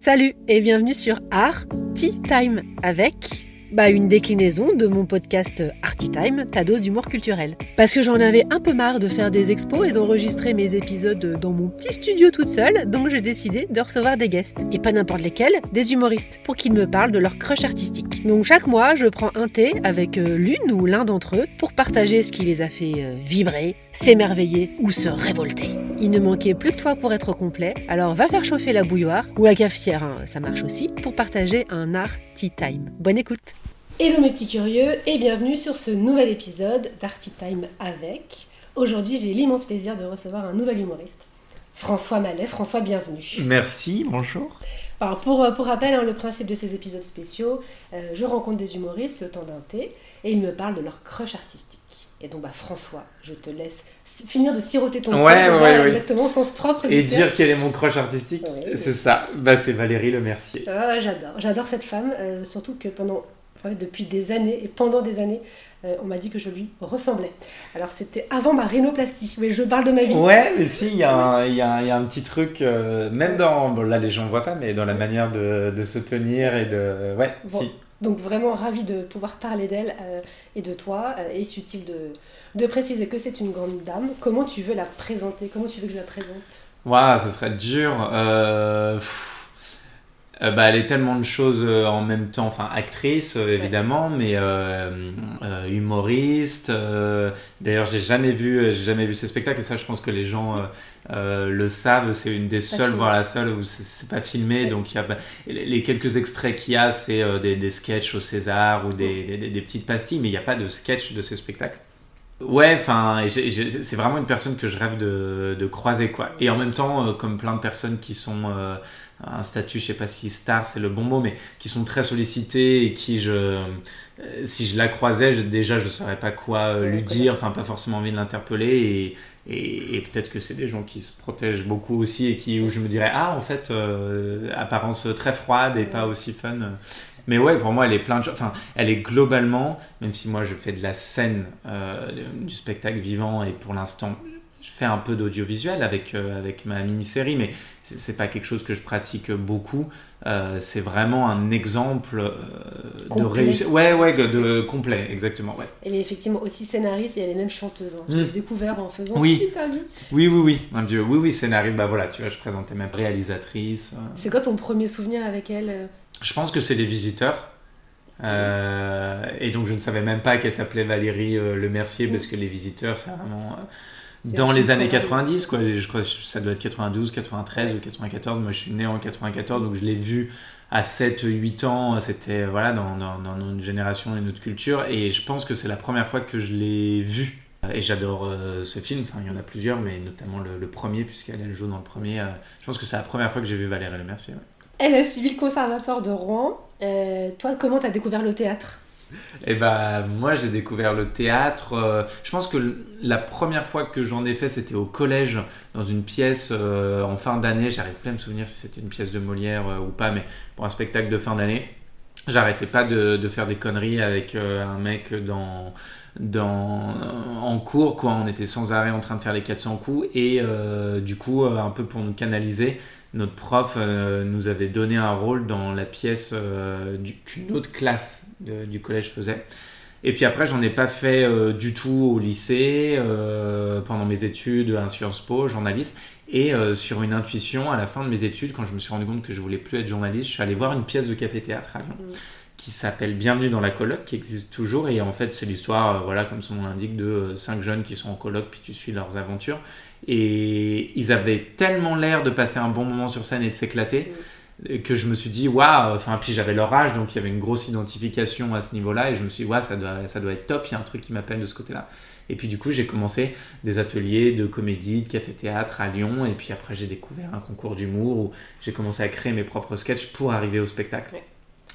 Salut et bienvenue sur Art Tea Time avec bah, une déclinaison de mon podcast Arty Time, ta dose d'humour culturel. Parce que j'en avais un peu marre de faire des expos et d'enregistrer mes épisodes dans mon petit studio toute seule, donc j'ai décidé de recevoir des guests. Et pas n'importe lesquels, des humoristes, pour qu'ils me parlent de leur crush artistique. Donc chaque mois, je prends un thé avec euh, l'une ou l'un d'entre eux pour partager ce qui les a fait euh, vibrer, s'émerveiller ou se révolter. Il ne manquait plus que toi pour être complet, alors va faire chauffer la bouilloire ou la cafetière, hein, ça marche aussi, pour partager un art time. Bonne écoute Hello mes petits curieux et bienvenue sur ce nouvel épisode d'Arty Time avec. Aujourd'hui j'ai l'immense plaisir de recevoir un nouvel humoriste, François Mallet. François, bienvenue. Merci, bonjour. Alors pour, euh, pour rappel, hein, le principe de ces épisodes spéciaux, euh, je rencontre des humoristes le temps d'un thé et ils me parlent de leur crush artistique. Et donc bah François, je te laisse finir de siroter ton ouais, thé, ouais, exactement au sens propre. Et dire quel est mon crush artistique, c'est ça. Bah c'est Valérie Le Mercier. Ah, j'adore, j'adore cette femme, euh, surtout que pendant depuis des années et pendant des années, euh, on m'a dit que je lui ressemblais. Alors c'était avant ma rhinoplastie, mais je parle de ma vie. Ouais, mais si, il y, a un petit truc, euh, même dans, bon, là les gens ne voient pas, mais dans la manière de, de, se tenir et de... Ouais, si. Donc vraiment ravi de pouvoir parler d'elle euh, et de toi. et est-il de, de préciser que c'est une grande dame Comment tu veux la présenter? Comment tu veux que je la présente? Waouh, ça serait dur. Euh... Euh, bah, elle est tellement de choses euh, en même temps, enfin actrice euh, évidemment, mais humoriste. D'ailleurs, j'ai jamais vu, j'ai jamais vu ce spectacle et ça, je pense que les gens le savent. C'est une des seules, voire la seule où c'est pas filmé. Donc, il y a les quelques extraits qu'il y a, c'est des, des sketchs au César ou des, des, des petites pastilles, mais il n'y a pas de sketch de ce spectacle. Ouais, enfin, c'est vraiment une personne que je rêve de, de, croiser, quoi. Et en même temps, comme plein de personnes qui sont un statut, je sais pas si star c'est le bon mot, mais qui sont très sollicités et qui je, euh, si je la croisais, déjà je saurais pas quoi euh, lui dire, enfin pas forcément envie de l'interpeller et, et, peut-être que c'est des gens qui se protègent beaucoup aussi et qui où je me dirais ah en fait euh, apparence très froide et pas aussi fun. Mais ouais, pour moi, elle est plein de choses. Enfin, elle est globalement, même si moi je fais de la scène, du spectacle vivant et pour l'instant, je fais un peu d'audiovisuel avec, avec ma mini-série, mais c'est pas quelque chose que je pratique beaucoup. Euh, c'est vraiment un exemple euh, de réussite. Ouais, ouais, de, complet, exactement. Ouais. Elle est effectivement aussi scénariste et elle est même chanteuse. Hein. J'ai hmm. découvert en faisant oui. cette interview. Oui, oui, oui, mon Dieu. Oui, oui, scénariste. Bah voilà, tu vois, je présentais même réalisatrice. Euh. C'est quoi ton premier souvenir avec elle Je pense que c'est Les Visiteurs. et donc je ne savais même pas qu'elle s'appelait Valérie Le Mercier parce que Les Visiteurs, c'est vraiment dans les années 90, quoi. Je crois que ça doit être 92, 93 ou 94. Moi, je suis né en 94, donc je l'ai vu à 7, 8 ans. C'était voilà, dans, dans, notre génération et notre culture. Et je pense que c'est la première fois que je l'ai vu. Et j'adore euh, ce film. Enfin, il y en a plusieurs, mais notamment le, premier, puisqu'elle joue dans le premier. Euh, je pense que c'est la première fois que j'ai vu Valérie Le Mercier. Elle a suivi le conservatoire de Rouen. Euh, toi, comment tu as découvert le théâtre? et bah moi j'ai découvert le théâtre. Euh, je pense que la première fois que j'en ai fait c'était au collège dans une pièce euh, en fin d'année. J'arrive plus à me souvenir si c'était une pièce de Molière euh, ou pas, mais pour un spectacle de fin d'année. J'arrêtais pas de, de, faire des conneries avec un mec dans, dans, en cours, quoi. On était sans arrêt en train de faire les 400 coups et du coup un peu pour nous canaliser notre prof euh, nous avait donné un rôle dans la pièce euh, qu'une autre classe du collège faisait. Et puis après, j'en ai pas fait euh, du tout au lycée, pendant mes études, un Sciences Po, journalisme. Et sur une intuition, à la fin de mes études, quand je me suis rendu compte que je voulais plus être journaliste, je suis allé voir une pièce de café-théâtre à Lyon. Mm. qui s'appelle Bienvenue dans la coloc, qui existe toujours. Et en fait, c'est l'histoire, voilà, comme son nom l'indique, de cinq jeunes qui sont en coloc, puis tu suis leurs aventures. Et ils avaient tellement l'air de passer un bon moment sur scène et de s'éclater que je me suis dit, waouh, enfin, puis j'avais leur âge, donc il y avait une grosse identification à ce niveau-là, et je me suis dit, waouh, ça doit, ça doit être top, il y a un truc qui m'appelle de ce côté-là. Et puis du coup, j'ai commencé des ateliers de comédie, de café-théâtre à Lyon, et puis après, j'ai découvert un concours d'humour où j'ai commencé à créer mes propres sketchs pour arriver au spectacle.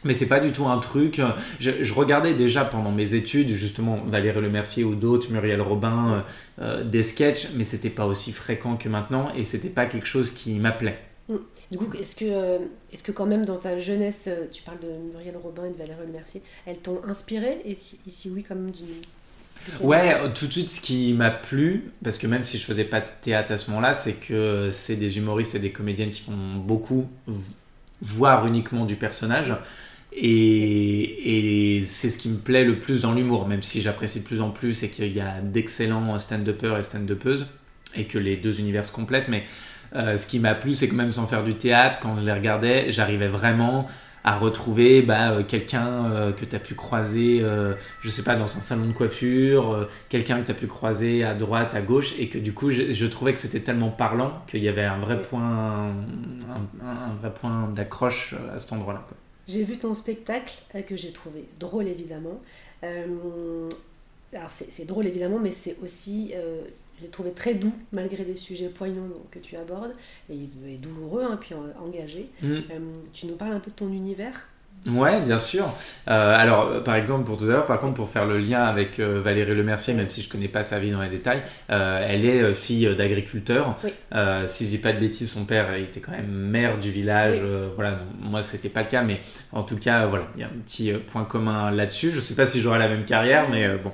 Mais c'est pas du tout un truc. Je, regardais déjà pendant mes études, justement, Valérie Lemercier ou d'autres, Muriel Robin, euh, euh, des sketchs, mais c'était pas aussi fréquent que maintenant et c'était pas quelque chose qui m'appelait. Mm. Du coup, est-ce que, euh, est-ce que quand même dans ta jeunesse, tu parles de Muriel Robin et de Valérie Lemercier, elles t'ont inspiré et si, oui, quand même Ouais, tout de suite, ce qui m'a plu, parce que même si je faisais pas de théâtre à ce moment-là, c'est que c'est des humoristes et des comédiennes qui font beaucoup voir uniquement du personnage. Et, c'est ce qui me plaît le plus dans l'humour, même si j'apprécie de plus en plus et qu'il y a d'excellents stand-uppers et stand-uppeuses et que les deux univers se complètent. Mais euh, ce qui m'a plu, c'est que même sans faire du théâtre, quand je les regardais, j'arrivais vraiment à retrouver bah, euh, quelqu'un euh, que tu as pu croiser, je sais pas, dans son salon de coiffure, quelqu'un que tu as pu croiser à droite, à gauche, et que du coup, je, trouvais que c'était tellement parlant qu'il y avait un vrai point, un, vrai point d'accroche à cet endroit-là. J'ai vu ton spectacle que j'ai trouvé drôle évidemment. alors c'est drôle évidemment, mais c'est aussi je l'ai trouvé très doux, malgré des sujets poignants que tu abordes, et, douloureux, hein, puis engagé. Mm. Euh, tu nous parles un peu de ton univers? Ouais, bien sûr. Euh, alors, euh, par exemple, pour tout à l'heure, par contre, pour faire le lien avec Valérie Lemercier, même si je connais pas sa vie dans les détails, elle est fille d'agriculteur. si je dis pas de bêtises, son père était quand même maire du village. voilà, moi, c'était pas le cas, mais en tout cas, voilà, il y a un petit point commun là-dessus. Je sais pas si j'aurai la même carrière, mais bon.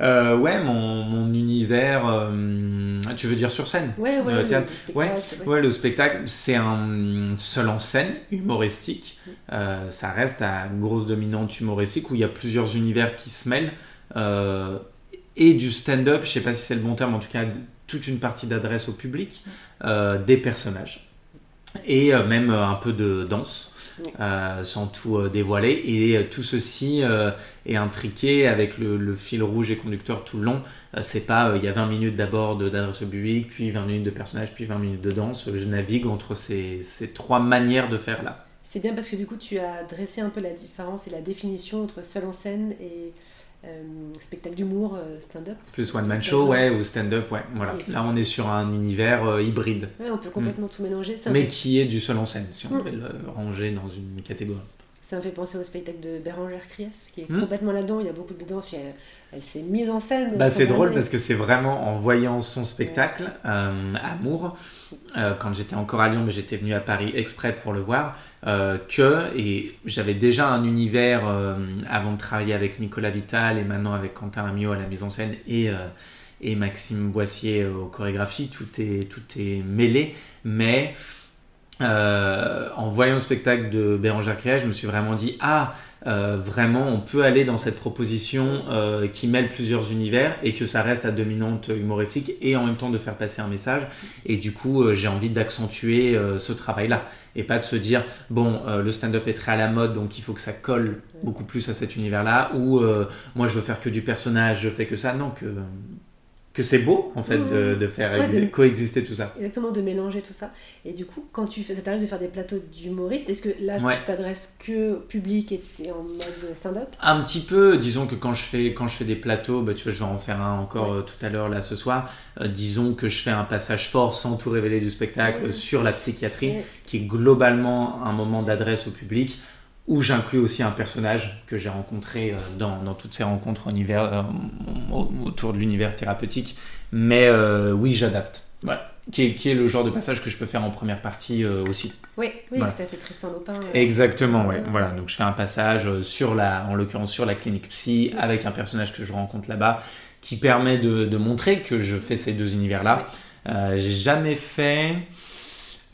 Euh, ouais, mon, mon univers. Euh, tu veux dire sur scène Ouais, ouais, euh, le ouais, ouais, le spectacle, c'est un seul en scène, humoristique. ça reste à grosse dominante humoristique où il y a plusieurs univers qui se mêlent. et du stand-up, je sais pas si c'est le bon terme, en tout cas, toute une partie d'adresse au public, des personnages. Et même un peu de danse. Euh, sans tout euh, dévoiler. Et euh, tout ceci est intriqué avec le, fil rouge et conducteur tout le long. c'est pas il y a 20 minutes d'abord d'adresse au public, puis 20 minutes de personnage, puis 20 minutes de danse. Je navigue entre ces, ces trois manières de faire là. C'est bien parce que du coup tu as dressé un peu la différence et la définition entre seul en scène et euh, spectacle d'humour, euh, stand-up. Plus one-man show, ouais, ou stand-up, ouais. Voilà. Là, on est sur un univers euh, hybride. Ouais, on peut complètement mm. tout mélanger. Ça Mais qui est du seul en scène, si on mm. veut le ranger dans une catégorie. Ça me fait penser au spectacle de Bérangère Krief, qui est mm. complètement là-dedans. Il y a beaucoup de danse, puis elle, s'est mise en scène. Bah, c'est drôle parce que c'est vraiment en voyant son spectacle, Amour, quand j'étais encore à Lyon, mais j'étais venu à Paris exprès pour le voir. Euh, que, et j'avais déjà un univers euh, avant de travailler avec Nicolas Vital et maintenant avec Quentin Amiot à la mise en scène et, euh, et Maxime Boissier aux chorégraphies, tout est, tout est mêlé, mais en voyant le spectacle de Bérangère Krief, je me suis vraiment dit, ah, vraiment, on peut aller dans cette proposition qui mêle plusieurs univers et que ça reste à dominante humoristique et en même temps de faire passer un message. Et du coup, j'ai envie d'accentuer ce travail-là et pas de se dire bon euh, le stand-up est très à la mode donc il faut que ça colle beaucoup plus à cet univers là ou euh, moi je veux faire que du personnage je fais que ça non que que c'est beau en fait de, de, faire coexister tout ça. Exactement, de mélanger tout ça. Et du coup, quand tu fais, ça t'arrive de faire des plateaux d'humoristes, est-ce que là tu t'adresses que public et c'est en mode stand-up? Un petit peu, disons que quand je fais, quand je fais des plateaux, bah, tu vois, je vais en faire un encore euh, tout à l'heure là ce soir, euh, disons que je fais un passage fort sans tout révéler du spectacle sur la psychiatrie, qui est globalement un moment d'adresse au public où j'inclus aussi un personnage que j'ai rencontré euh, dans, dans, toutes ces rencontres euh, autour de l'univers thérapeutique. Mais euh, oui, j'adapte. Voilà. Qui est, qui est, le genre de passage que je peux faire en première partie aussi. Oui, oui, voilà. tu as fait Tristan Lopin. Exactement, oui. Voilà, donc je fais un passage sur la, en l'occurrence sur la clinique psy, avec un personnage que je rencontre là-bas, qui permet de, de, montrer que je fais ces deux univers-là. j'ai jamais fait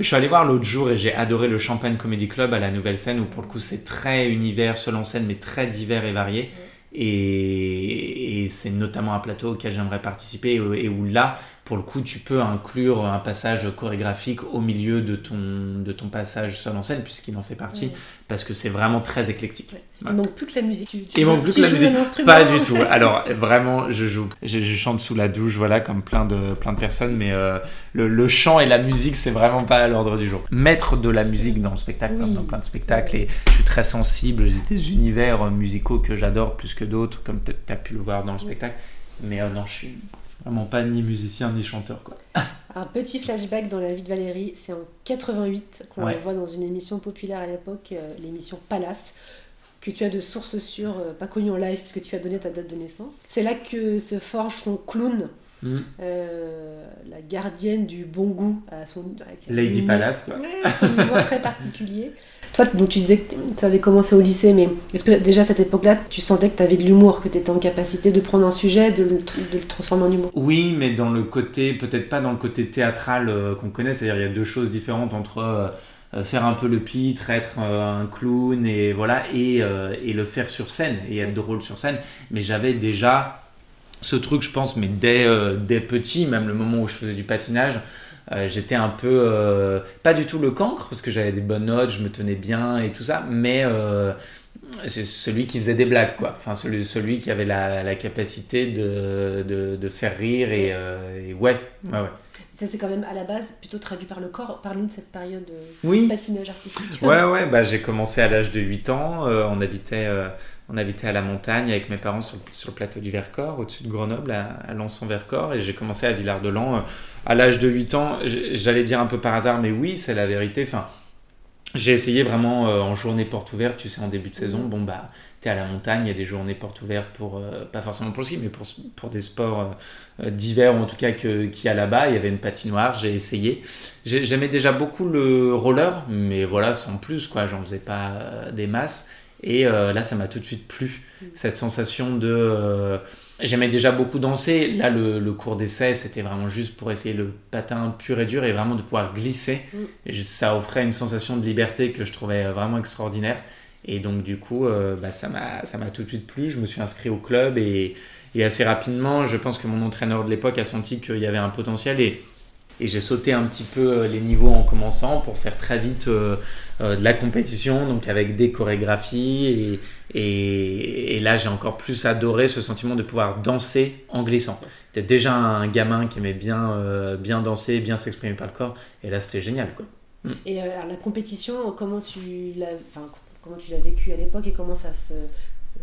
je suis allé voir l'autre jour et j'ai adoré le Champagne Comedy Club à la nouvelle scène où pour le coup c'est très univers seul en scène mais très divers et varié. Et, et c'est notamment un plateau auquel j'aimerais participer et où là pour le coup, tu peux inclure un passage chorégraphique au milieu de ton, de ton passage seul en scène, puisqu'il en fait partie, parce que c'est vraiment très éclectique. Il manque plus que la musique. Tu, Il manque plus que la musique. Pas du tout. Alors, vraiment, je joue. Je, chante sous la douche, voilà, comme plein de, plein de personnes, mais euh, le, chant et la musique, c'est vraiment pas à l'ordre du jour. Mettre de la musique dans le spectacle, comme dans plein de spectacles, et je suis très sensible, j'ai des univers musicaux que j'adore plus que d'autres, comme tu as pu le voir dans le spectacle. Mais euh, non, je suis Vraiment pas ni musicien ni chanteur quoi. Un petit flashback dans la vie de Valérie, c'est en 88 qu'on la voit dans une émission populaire à l'époque, euh, l'émission Palace, que tu as de sources sûres, euh, pas connues en live, puisque tu as donné ta date de naissance. C'est là que se forge son clown Mm. Euh, la gardienne du bon goût à son. Lady Palace, quoi. c'est un humour très particulier. Toi, donc tu disais que tu avais commencé au lycée, mais est-ce que déjà à cette époque-là, tu sentais que tu avais de l'humour, que tu étais en capacité de prendre un sujet, de, de, le transformer en humour? Oui, mais dans le côté, peut-être pas dans le côté théâtral euh, qu'on connaît, c'est-à-dire il y a deux choses différentes entre. Euh, faire un peu le pitre, être un clown et voilà et, et, le faire sur scène et être drôle sur scène. Mais j'avais déjà ce truc, je pense, mais dès, euh, dès petit, même le moment où je faisais du patinage, euh, j'étais un peu, euh, pas du tout le cancre, parce que j'avais des bonnes notes, je me tenais bien et tout ça, mais c'est celui qui faisait des blagues, quoi. Enfin, celui, qui avait la, capacité de, de, de, faire rire et, et ouais, ouais, ouais. Ça, c'est quand même à la base plutôt traduit par le corps. Parle-nous de cette période de patinage artistique. Ouais, ouais, bah, j'ai commencé à l'âge de 8 ans. on habitait on habitait à la montagne avec mes parents sur, le plateau du Vercors, au-dessus de Grenoble, à, à Lançon-Vercors. Et j'ai commencé à Villard-de-Lans euh, à l'âge de 8 ans. J'allais dire un peu par hasard, mais oui, c'est la vérité. Enfin, j'ai essayé vraiment euh, en journée porte ouverte, tu sais, en début de saison. Bon, bah, à la montagne, il y a des journées porte ouverte pour, euh, pas forcément pour le ski, mais pour, pour des sports divers, en tout cas, qu'il y a là-bas. Il y avait une patinoire, j'ai essayé. J'aimais déjà beaucoup le roller, mais voilà, sans plus, quoi. J'en faisais pas des masses. Et euh, là, ça m'a tout de suite plu, mm. cette sensation de... Euh, j'aimais déjà beaucoup danser. Là, le, cours d'essai, c'était vraiment juste pour essayer le patin pur et dur et vraiment de pouvoir glisser. Mm. Et ça offrait une sensation de liberté que je trouvais vraiment extraordinaire. Et donc, du coup, euh, bah, ça m'a tout de suite plu. Je me suis inscrit au club et, et assez rapidement, je pense que mon entraîneur de l'époque a senti qu'il y avait un potentiel. Et et j'ai sauté un petit peu euh, les niveaux en commençant pour faire très vite euh, de la compétition, donc avec des chorégraphies. Et, et, là, j'ai encore plus adoré ce sentiment de pouvoir danser en glissant. J'étais déjà un gamin qui aimait bien, bien danser, bien s'exprimer par le corps. Et là, c'était génial. Quoi. Et alors, la compétition, comment tu l'as comment tu l'as vécu à l'époque et comment ça se,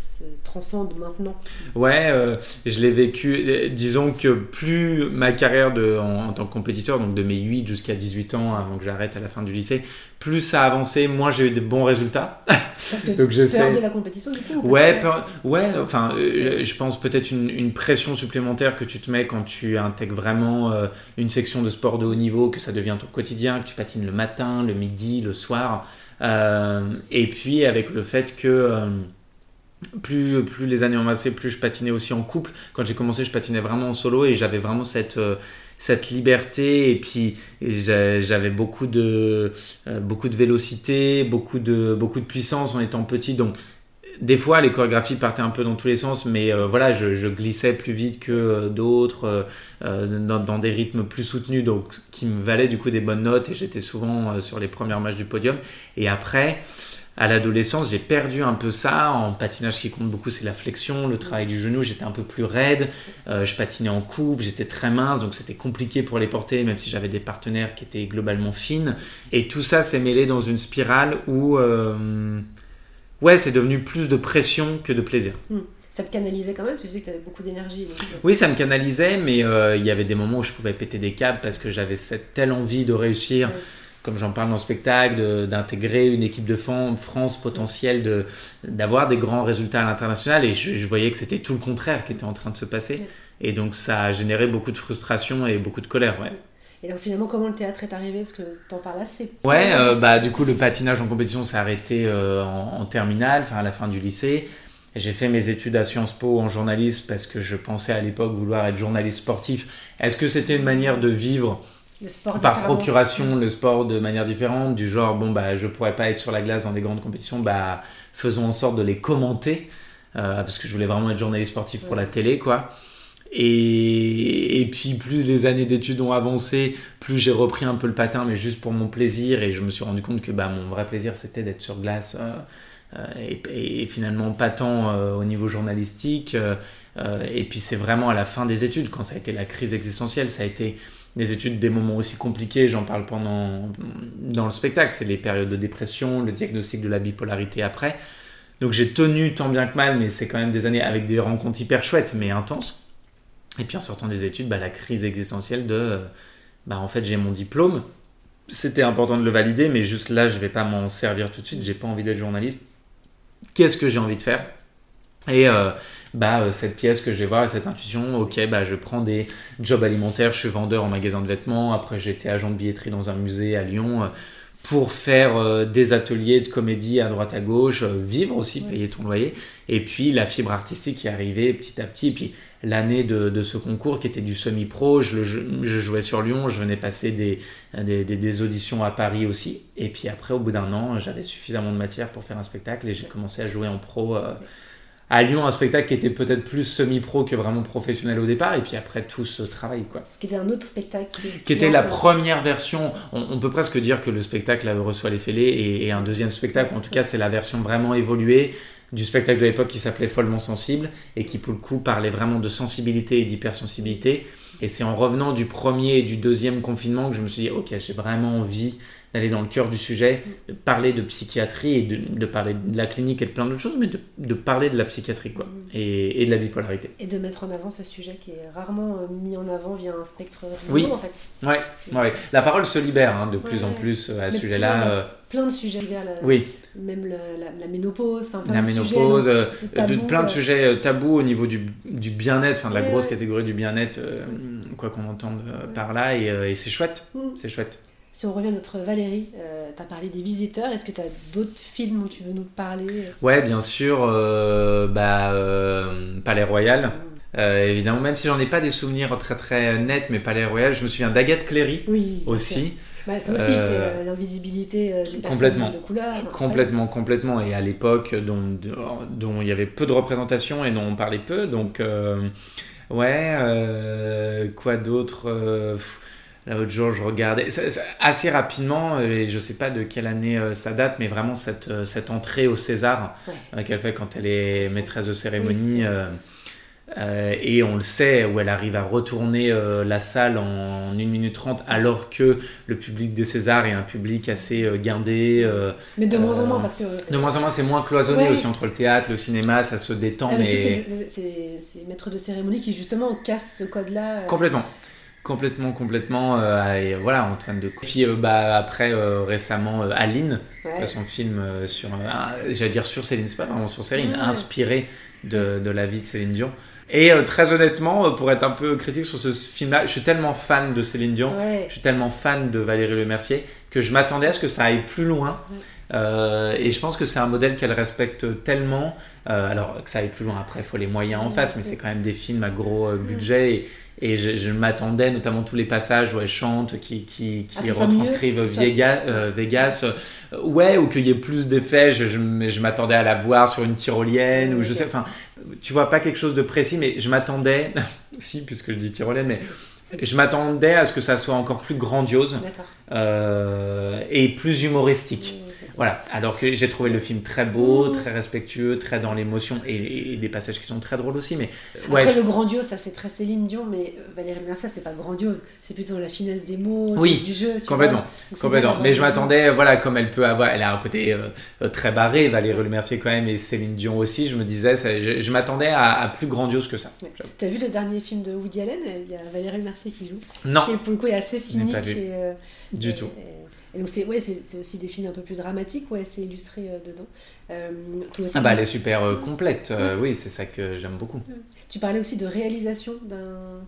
se transcende maintenant Ouais, euh, je l'ai vécu. Disons que plus ma carrière de, en, tant que compétiteur, donc de mes 8 jusqu'à 18 ans avant que j'arrête à la fin du lycée, plus ça a avancé, moins j'ai eu de bons résultats. Parce que donc peur de la compétition du coup Ouais, ouais enfin, euh, je pense peut-être une, pression supplémentaire que tu te mets quand tu intègres vraiment euh, une section de sport de haut niveau, que ça devient ton quotidien, que tu patines le matin, le midi, le soir. Et puis avec le fait que plus, plus les années ont passé, plus je patinais aussi en couple. Quand j'ai commencé, je patinais vraiment en solo et j'avais vraiment cette, euh, liberté. Et puis, j'avais beaucoup de, euh, beaucoup de vélocité, beaucoup de, beaucoup de puissance en étant petit. Donc, des fois, les chorégraphies partaient un peu dans tous les sens, mais euh, voilà, je, glissais plus vite que d'autres, dans, dans, des rythmes plus soutenus, donc qui me valaient du coup des bonnes notes. Et j'étais souvent sur les premières matchs du podium. Et après, à l'adolescence, j'ai perdu un peu ça. En patinage, ce qui compte beaucoup, c'est la flexion, le travail du genou. J'étais un peu plus raide. Euh, je patinais en coupe, j'étais très mince, donc c'était compliqué pour les porter, même si j'avais des partenaires qui étaient globalement fines. Et tout ça s'est mêlé dans une spirale où, euh, ouais, c'est devenu plus de pression que de plaisir. Hmm. Ça te canalisait quand même Tu sais que tu avais beaucoup d'énergie. Oui, ça me canalisait, mais euh, il y avait des moments où je pouvais péter des câbles parce que j'avais cette telle envie de réussir comme j'en parle dans le spectacle, d'intégrer une équipe de France potentielle, d'avoir des grands résultats à l'international. Et je, voyais que c'était tout le contraire qui était en train de se passer. Et donc ça a généré beaucoup de frustration et beaucoup de colère. Ouais. Et donc finalement, comment le théâtre est arrivé? Parce que tu en parles assez. Ouais, euh, bah, du coup, le patinage en compétition s'est arrêté euh, en, terminale, enfin à la fin du lycée. J'ai fait mes études à Sciences Po en journalisme parce que je pensais à l'époque vouloir être journaliste sportif. Est-ce que c'était une manière de vivre par procuration le sport de manière différente, du genre, bon, bah, je pourrais pas être sur la glace dans des grandes compétitions, bah, faisons en sorte de les commenter, euh, parce que je voulais vraiment être journaliste sportif pour la télé, quoi. Et, puis plus les années d'études ont avancé, plus j'ai repris un peu le patin, mais juste pour mon plaisir, et je me suis rendu compte que bah, mon vrai plaisir, c'était d'être sur glace. Euh, euh, et, finalement pas tant au niveau journalistique. et puis c'est vraiment à la fin des études, quand ça a été la crise existentielle, ça a été les études des moments aussi compliqués, j'en parle pendant dans le spectacle, c'est les périodes de dépression, le diagnostic de la bipolarité après. Donc j'ai tenu tant bien que mal, mais c'est quand même des années avec des rencontres hyper chouettes, mais intenses. Et puis en sortant des études, bah, la crise existentielle de, bah, en fait j'ai mon diplôme, c'était important de le valider, mais juste là je vais pas m'en servir tout de suite, j'ai pas envie d'être journaliste. Qu'est-ce que j'ai envie de faire? Et bah, cette pièce que je vais voir, cette intuition, ok, bah, je prends des jobs alimentaires, je suis vendeur en magasin de vêtements, après j'étais agent de billetterie dans un musée à Lyon pour faire euh, des ateliers de comédie à droite à gauche, euh, vivre aussi, payer ton loyer. Et puis la fibre artistique qui est arrivée petit à petit. Et puis l'année de, ce concours qui était du semi-pro, je, je, jouais sur Lyon, je venais passer des, des, des, auditions à Paris aussi. Et puis après, au bout d'un an, j'avais suffisamment de matière pour faire un spectacle et j'ai commencé à jouer en pro. Euh, à Lyon un spectacle qui était peut-être plus semi-pro que vraiment professionnel au départ, et puis après tout ce travail. Quoi. Qui était un autre spectacle. Qui, était la première version, on, peut presque dire que le spectacle reçoit les fêlés, et, et, un deuxième spectacle, en tout cas c'est la version vraiment évoluée du spectacle de l'époque qui s'appelait Follement Sensible, et qui pour le coup parlait vraiment de sensibilité et d'hypersensibilité. Et c'est en revenant du premier et du deuxième confinement que je me suis dit, ok, j'ai vraiment envie d'aller dans le cœur du sujet, de parler de psychiatrie et de, parler de la clinique et de plein d'autres choses, mais de, parler de la psychiatrie quoi, mm. et, de la bipolarité. Et de mettre en avant ce sujet qui est rarement euh, mis en avant via un spectre oui. en fait. Ouais, ouais, la parole se libère hein, de plus en plus euh, à ce sujet-là. Euh. Plein de sujets libèrent, oui. même la, ménopause, plein la de ménopause, sujets, plein de sujets tabous au niveau du, du bien-être, enfin de la grosse catégorie du bien-être, quoi qu'on entende par là, et, et c'est chouette, mm. c'est chouette. Si on revient à notre Valérie, euh, tu as parlé des visiteurs. Est-ce que tu as d'autres films où tu veux nous parler Ouais, bien sûr. Euh, bah, euh, Palais Royal. Mm. évidemment, même si j'en ai pas des souvenirs très très nets, mais Palais Royal, je me souviens d'Agathe Cléry oui, aussi. Bah, ça aussi, c'est l'invisibilité des complètement, de couleur. Complètement, complètement. Et à l'époque, dont, dont il y avait peu de représentation et dont on parlait peu. Donc, ouais, quoi d'autre L'autre jour, je regardais assez rapidement, euh, et je sais pas de quelle année euh, ça date, mais vraiment cette, euh, cette entrée au César qu'elle fait quand elle est maîtresse de cérémonie. et on le sait, où elle arrive à retourner la salle en 1 minute 30, alors que le public des Césars est un public assez guindé. mais de moins en moins, parce que. De moins en moins, c'est moins cloisonné aussi entre le théâtre, le cinéma, ça se détend. mais... C'est maîtres de cérémonie qui, justement, cassent ce code-là. Complètement. Complètement, complètement. Euh, et voilà, Antoine de Puis euh, bah, après, euh, récemment, Aline, son film sur, j'allais dire sur Céline, c'est pas vraiment sur Céline, inspiré de, de, la vie de Céline Dion. Et très honnêtement, pour être un peu critique sur ce film-là, je suis tellement fan de Céline Dion, je suis tellement fan de Valérie Lemercier que je m'attendais à ce que ça aille plus loin. et je pense que c'est un modèle qu'elle respecte tellement. Alors que ça aille plus loin, après, il faut les moyens en face, mais c'est quand même des films à gros budget. Et, et je, m'attendais, notamment tous les passages où elle chante, qui, qui, qui ah, retranscrivent Vegas, euh, Vegas euh, ouais, ou qu'il y ait plus d'effets. Je, je, m'attendais à la voir sur une tyrolienne, ou je sais, enfin, tu vois, pas quelque chose de précis, mais je m'attendais, si, puisque je dis tyrolienne, mais je m'attendais à ce que ça soit encore plus grandiose euh, et plus humoristique. Voilà, alors que j'ai trouvé le film très beau, mmh. très respectueux, très dans l'émotion et, des passages qui sont très drôles aussi. Mais Après, le grandiose, ça c'est très Céline Dion, mais euh, Valérie Mercier, c'est pas grandiose, c'est plutôt la finesse des mots, du jeu. complètement, complètement. Mais je m'attendais, voilà, comme elle peut avoir, elle a un côté euh, très barré, Valérie Mercier quand même, et Céline Dion aussi, je me disais, je, m'attendais à, plus grandiose que ça. T'as vu le dernier film de Woody Allen? Il y a Valérie Mercier qui joue. Non. Qui, pour le coup est assez cynique. Euh, du tout. Et donc c'est ouais, c'est aussi des films un peu plus dramatiques où elle s'est illustrée euh, dedans. Euh, ah bah elle est super euh, complète, oui c'est ça que j'aime beaucoup. Tu parlais aussi de réalisation d'un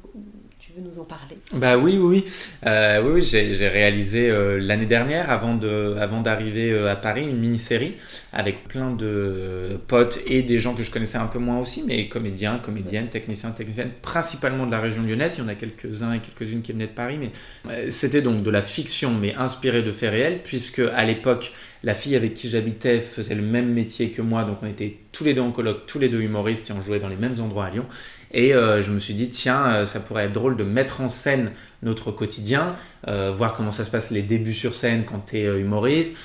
veux nous en parler? Bah oui, oui, oui. Euh, j'ai réalisé euh, l'année dernière, avant de, avant d'arriver euh, à Paris, une mini-série avec plein de potes et des gens que je connaissais un peu moins aussi, mais comédiens, comédiennes, techniciens, techniciennes, principalement de la région lyonnaise. Il y en a quelques-uns et quelques-unes qui venaient de Paris, mais c'était donc de la fiction, mais inspirée de faits réels, puisque à l'époque, la fille avec qui j'habitais faisait le même métier que moi, donc on était tous les deux en colloque, tous les deux humoristes et on jouait dans les mêmes endroits à Lyon. Et euh, je me suis dit, tiens, euh, ça pourrait être drôle de mettre en scène notre quotidien, euh, voir comment ça se passe les débuts sur scène quand tu es humoriste,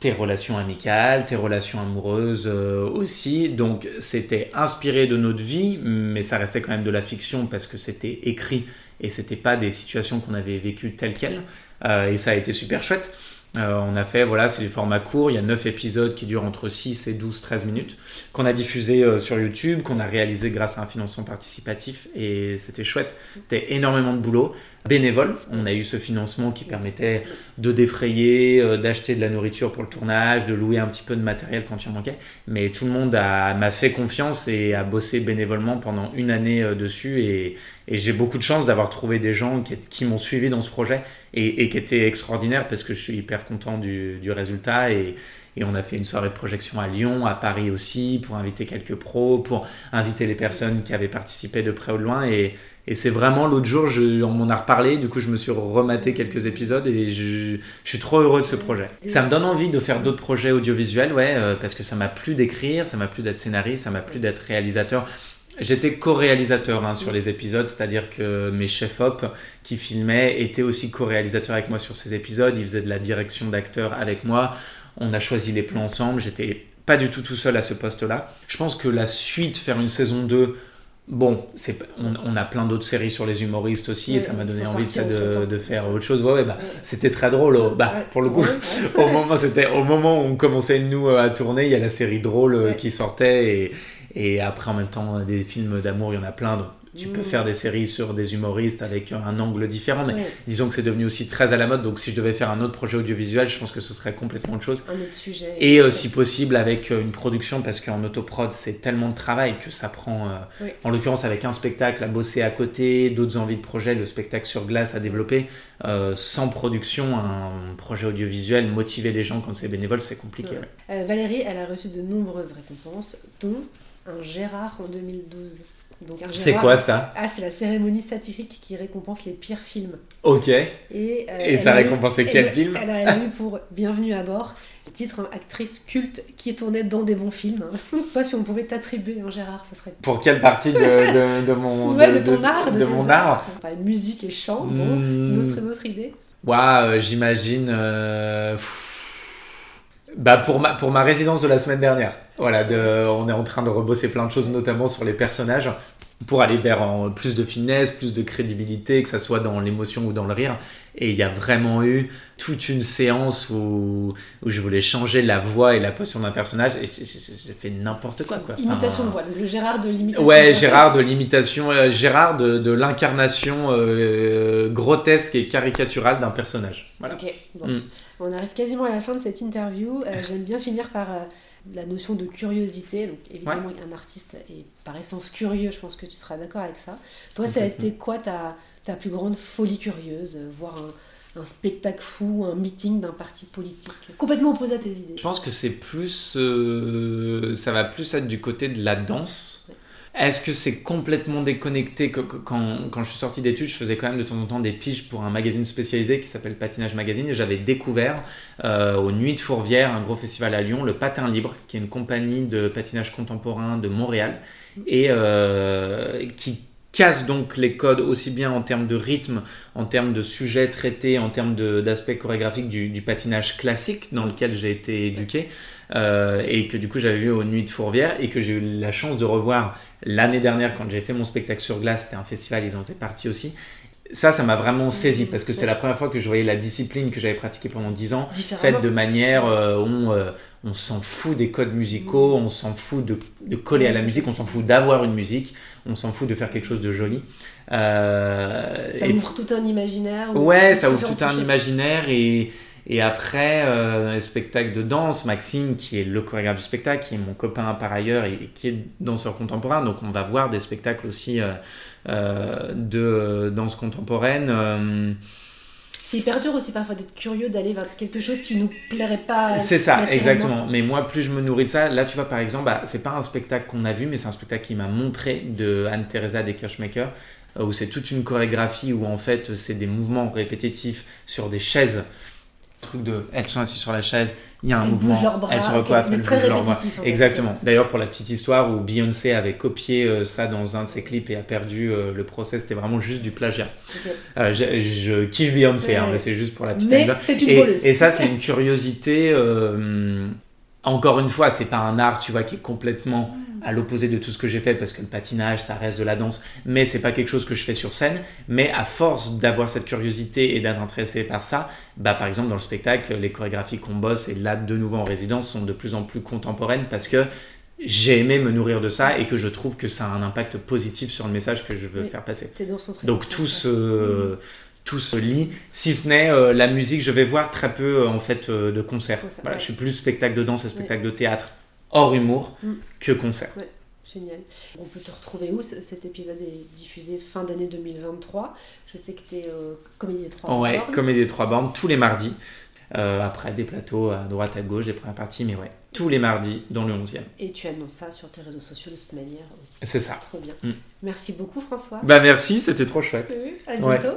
tes relations amicales, tes relations amoureuses aussi. Donc c'était inspiré de notre vie, mais ça restait quand même de la fiction parce que c'était écrit et c'était pas des situations qu'on avait vécues telles quelles. et ça a été super chouette. Euh, on a fait, voilà, c'est des formats courts, il y a 9 épisodes qui durent entre 6 et 12, 13 minutes, qu'on a diffusé euh, sur YouTube, qu'on a réalisé grâce à un financement participatif, et c'était chouette, c'était énormément de boulot, bénévoles. On a eu ce financement qui permettait de défrayer, euh, d'acheter de la nourriture pour le tournage, de louer un petit peu de matériel quand il manquait. Mais tout le monde m'a fait confiance et a bossé bénévolement pendant une année euh, dessus. Et, j'ai beaucoup de chance d'avoir trouvé des gens qui, m'ont suivi dans ce projet et, qui étaient extraordinaires parce que je suis hyper content du, du résultat. Et, et on a fait une soirée de projection à Lyon, à Paris aussi, pour inviter quelques pros, pour inviter les personnes qui avaient participé de près ou de loin. Et, c'est vraiment l'autre jour, on m'en a reparlé, du coup je me suis rematé quelques épisodes et je, suis trop heureux de ce projet. Ça me donne envie de faire d'autres projets audiovisuels, ouais, euh, parce que ça m'a plu d'écrire, ça m'a plu d'être scénariste, ça m'a plu d'être réalisateur. J'étais co-réalisateur hein, sur les épisodes, c'est-à-dire que mes chefs-op qui filmaient étaient aussi co-réalisateurs avec moi sur ces épisodes. Ils faisaient de la direction d'acteurs avec moi. On a choisi les plans ensemble. J'étais pas du tout tout seul à ce poste-là. Je pense que la suite, faire une saison 2, bon, c'est, on, a plein d'autres séries sur les humoristes aussi, et ça m'a donné envie de, de, faire autre chose. Ouais, bah, C'était très drôle. Bah, pour le coup, au, moment, c'était, au moment où on commençait, nous, à tourner, il y a la série drôle euh, qui sortait, et, et après, en même temps, des films d'amour, il y en a plein. Tu peux faire des séries sur des humoristes avec un angle différent, mais disons que c'est devenu aussi très à la mode. Donc, si je devais faire un autre projet audiovisuel, je pense que ce serait complètement autre chose. Un autre sujet. Et euh, si possible, avec euh, une production, parce qu'en autoprod, c'est tellement de travail que ça prend, euh, en l'occurrence, avec un spectacle à bosser à côté, d'autres envies de projet, le spectacle sur glace à développer. sans production, un projet audiovisuel, motiver les gens quand c'est bénévole, c'est compliqué. Valérie, elle a reçu de nombreuses récompenses, dont un Gérard en 2012. C'est quoi ça Ah, c'est la cérémonie satirique qui récompense les pires films. Ok. Et, euh, ça récompensait quel film elle, a eu pour Bienvenue à bord, titre actrice culte qui tournait dans des bons films. Pas si on pouvait t'attribuer Gérard, ça serait. Pour quelle partie de, de, mon de, ton art, de, mon art Musique et chant, bon, hmm. notre, notre idée. Waouh, j'imagine. Euh, bah pour ma, pour ma résidence de la semaine dernière. Voilà, de, on est en train de rebosser plein de choses, notamment sur les personnages, pour aller vers plus de finesse, plus de crédibilité, que ça soit dans l'émotion ou dans le rire. Et il y a vraiment eu toute une séance où, où je voulais changer la voix et la posture d'un personnage et j'ai fait n'importe quoi, quoi. Imitation de voix, le Gérard de l'imitation. Ouais, Gérard de l'imitation, euh, Gérard de, de l'incarnation euh, grotesque et caricaturale d'un personnage. Voilà. Ok, bon. Mm. On arrive quasiment à la fin de cette interview. Euh, j'aime bien finir par la notion de curiosité. Donc, évidemment, un artiste est par essence curieux, je pense que tu seras d'accord avec ça. Toi, ça a été quoi ta, ta plus grande folie curieuse euh, Voir un, un, spectacle fou, un meeting d'un parti politique complètement opposé à tes idées? Je pense que c'est plus. Euh, ça va plus être du côté de la danse. Est-ce que c'est complètement déconnecté quand, quand, je suis sorti d'études, je faisais quand même de temps en temps des piges pour un magazine spécialisé qui s'appelle Patinage Magazine et j'avais découvert euh, aux Nuits de Fourvière, un gros festival à Lyon, le Patin Libre, qui est une compagnie de patinage contemporain de Montréal et euh, qui casse donc les codes aussi bien en termes de rythme, en termes de sujets traités, en termes d'aspects chorégraphiques du, du, patinage classique dans lequel j'ai été éduqué. Euh, et que du coup j'avais vu aux Nuits de Fourvière et que j'ai eu la chance de revoir l'année dernière quand j'ai fait mon spectacle sur glace, c'était un festival, ils en étaient partis aussi. Ça, ça m'a vraiment saisi parce que c'était la première fois que je voyais la discipline que j'avais pratiquée pendant 10 ans faite de manière euh, où euh, on, s'en fout des codes musicaux, on s'en fout de, de, coller à la musique, on s'en fout d'avoir une musique, on s'en fout de faire quelque chose de joli. ça ouvre tout un imaginaire. Ouais, ça ouvre tout un imaginaire et, et après, euh, un spectacle de danse, Maxime, qui est le chorégraphe du spectacle, qui est mon copain par ailleurs et, qui est danseur contemporain, donc on va voir des spectacles aussi euh, euh, de danse contemporaine. C'est hyper dur aussi parfois d'être curieux d'aller vers quelque chose qui nous plairait pas. C'est ça, exactement. Mais moi, plus je me nourris de ça, là tu vois par exemple, bah, c'est pas un spectacle qu'on a vu, mais c'est un spectacle qui m'a montré de Anne-Theresa des Kirchmaker, où c'est toute une chorégraphie où en fait c'est des mouvements répétitifs sur des chaises truc de elles sont assises sur la chaise, il y a un mouvement, elles se recoiffent, elles bougent leurs bras. Exactement. D'ailleurs, pour la petite histoire où Beyoncé avait copié euh, ça dans un de ses clips et a perdu euh, le procès, c'était vraiment juste du plagiat. Euh, je, kiffe Beyoncé, hein, mais c'est juste pour la petite Mais c'est une et, et, ça, c'est une curiosité. Encore une fois, c'est pas un art, tu vois, qui est complètement à l'opposé de tout ce que j'ai fait parce que le patinage ça reste de la danse mais c'est pas quelque chose que je fais sur scène. Mais à force d'avoir cette curiosité et d'être intéressé par ça bah par exemple dans le spectacle les chorégraphies qu'on bosse et là de nouveau en résidence sont de plus en plus contemporaines parce que j'ai aimé me nourrir de ça et que je trouve que ça a un impact positif sur le message que je veux faire passer. Dans son Donc tout ce tout se lit, si ce n'est euh, la musique. Je vais voir très peu euh, en fait euh, de concerts. Concert, Voilà, ouais. je suis plus spectacle de danse et spectacle de théâtre hors humour Mm. que concert. Génial. On peut te retrouver où Ce- Cet épisode est diffusé fin d'année 2023. Je sais que tu es Comédie des Trois Ouais, Bornes. Comédie des Trois Bornes tous les mardis. Après des plateaux à droite, à gauche, des premières parties, mais ouais, tous les mardis dans le 11e. Et tu annonces ça sur tes réseaux sociaux de toute manière aussi. C'est ça. Trop bien. Mm. Merci beaucoup François. Bah merci, c'était trop chouette. À Ouais. bientôt.